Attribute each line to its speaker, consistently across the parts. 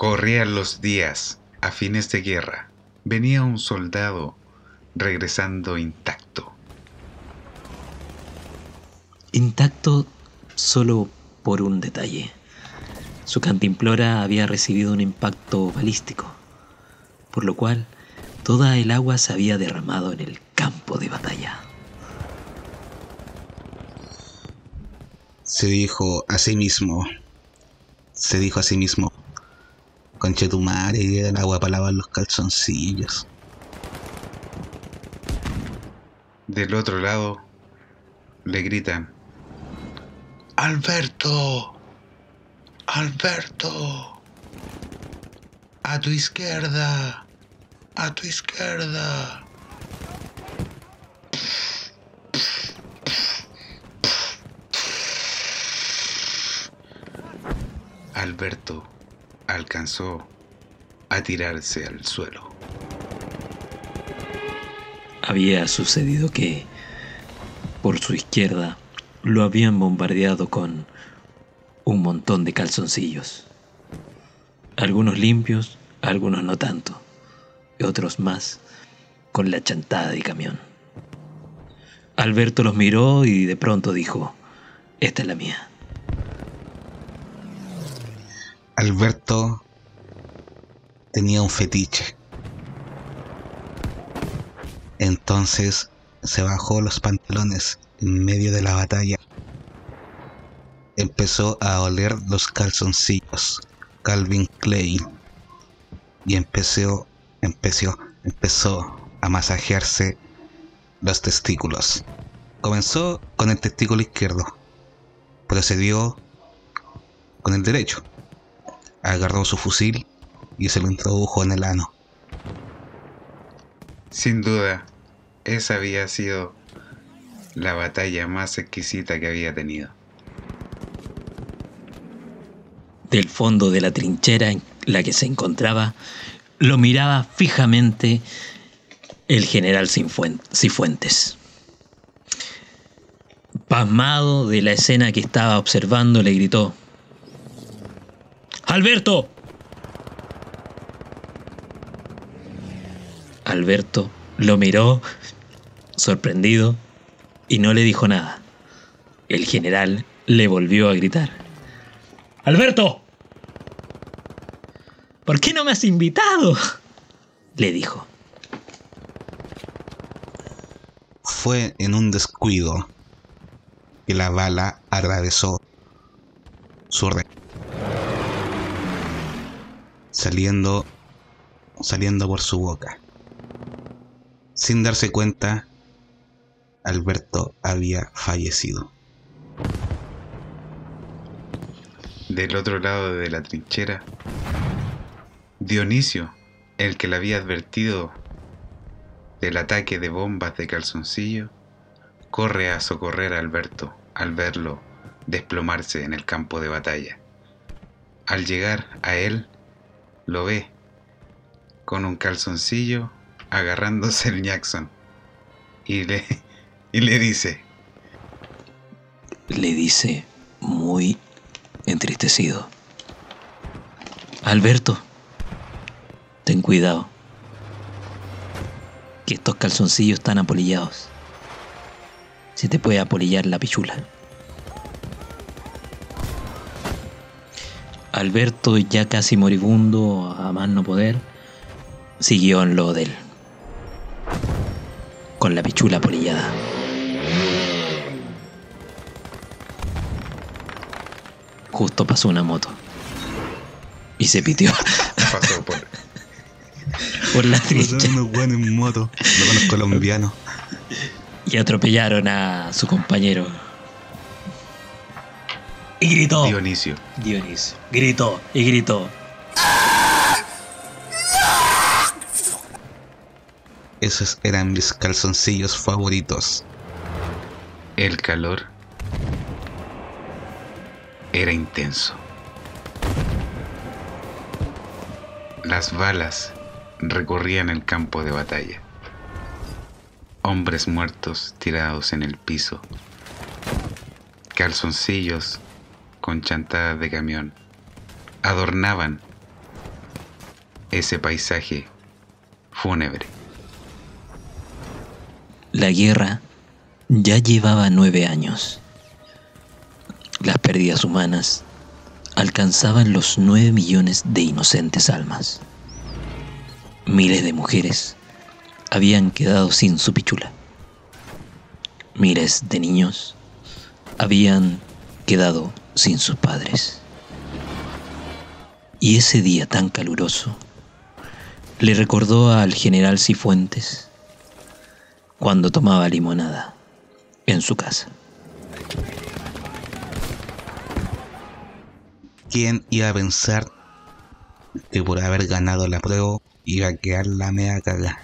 Speaker 1: Corrían los días a fines de guerra. Venía un soldado regresando intacto.
Speaker 2: Intacto solo por un detalle. Su cantimplora había recibido un impacto balístico, por lo cual toda el agua se había derramado en el campo de batalla.
Speaker 3: Se dijo a sí mismo, se dijo a sí mismo, conchetumare, el agua para lavar los calzoncillos.
Speaker 1: Del otro lado le gritan, Alberto, Alberto, a tu izquierda, a tu izquierda. Alberto alcanzó a tirarse al suelo.
Speaker 2: Había sucedido que, por su izquierda, lo habían bombardeado con un montón de calzoncillos. Algunos limpios, algunos no tanto, y otros más con la chantada de camión. Alberto los miró y de pronto dijo, esta es la mía.
Speaker 3: Alberto tenía un fetiche. Entonces se bajó los pantalones en medio de la batalla. Empezó a oler los calzoncillos Calvin Klein y empezó, empezó, empezó a masajearse los testículos. Comenzó con el testículo izquierdo, procedió con el derecho agarró su fusil y se lo introdujo en el ano.
Speaker 1: Sin duda, esa había sido la batalla más exquisita que había tenido.
Speaker 2: Del fondo de la trinchera en la que se encontraba, lo miraba fijamente el general Cifuentes. Pasmado de la escena que estaba observando, le gritó, Alberto. Alberto lo miró sorprendido y no le dijo nada. El general le volvió a gritar. Alberto. ¿Por qué no me has invitado? le dijo.
Speaker 3: Fue en un descuido que la bala atravesó su rey saliendo, saliendo por su boca. Sin darse cuenta, Alberto había fallecido.
Speaker 1: Del otro lado de la trinchera, Dionisio, el que le había advertido del ataque de bombas de calzoncillo, corre a socorrer a Alberto al verlo desplomarse en el campo de batalla. Al llegar a él, lo ve con un calzoncillo agarrándose el Jackson y le, y le dice.
Speaker 2: Le dice muy entristecido. Alberto, ten cuidado. Que estos calzoncillos están apolillados. Se te puede apolillar la pichula. Alberto, ya casi moribundo, a más no poder, siguió en lo de él, con la pichula polillada. Justo pasó una moto y se pitió.
Speaker 1: Pasó por,
Speaker 2: por la trinchera.
Speaker 3: unos buenos en moto, los colombianos.
Speaker 2: Y atropellaron a su compañero. Gritó.
Speaker 1: Dionisio.
Speaker 2: Dionisio. Gritó y gritó.
Speaker 3: Esos eran mis calzoncillos favoritos.
Speaker 1: El calor era intenso. Las balas recorrían el campo de batalla. Hombres muertos tirados en el piso. Calzoncillos con chantadas de camión adornaban ese paisaje fúnebre.
Speaker 2: La guerra ya llevaba nueve años. Las pérdidas humanas alcanzaban los nueve millones de inocentes almas. Miles de mujeres habían quedado sin su pichula. Miles de niños habían quedado sin sus padres. Y ese día tan caluroso le recordó al general Cifuentes cuando tomaba limonada en su casa.
Speaker 3: ¿Quién iba a pensar que por haber ganado la prueba iba a quedar la media cagada?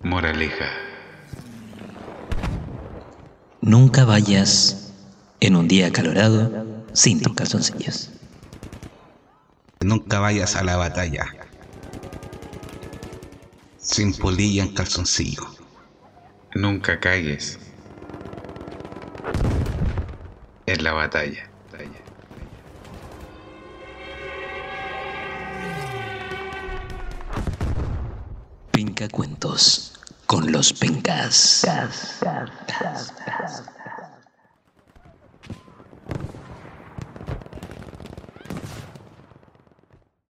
Speaker 1: Moraleja.
Speaker 2: Nunca vayas en un día acalorado sin tus calzoncillos.
Speaker 3: Nunca vayas a la batalla sin polilla en calzoncillo.
Speaker 1: Nunca cagues en la batalla.
Speaker 2: Penca Cuentos con los Pencas.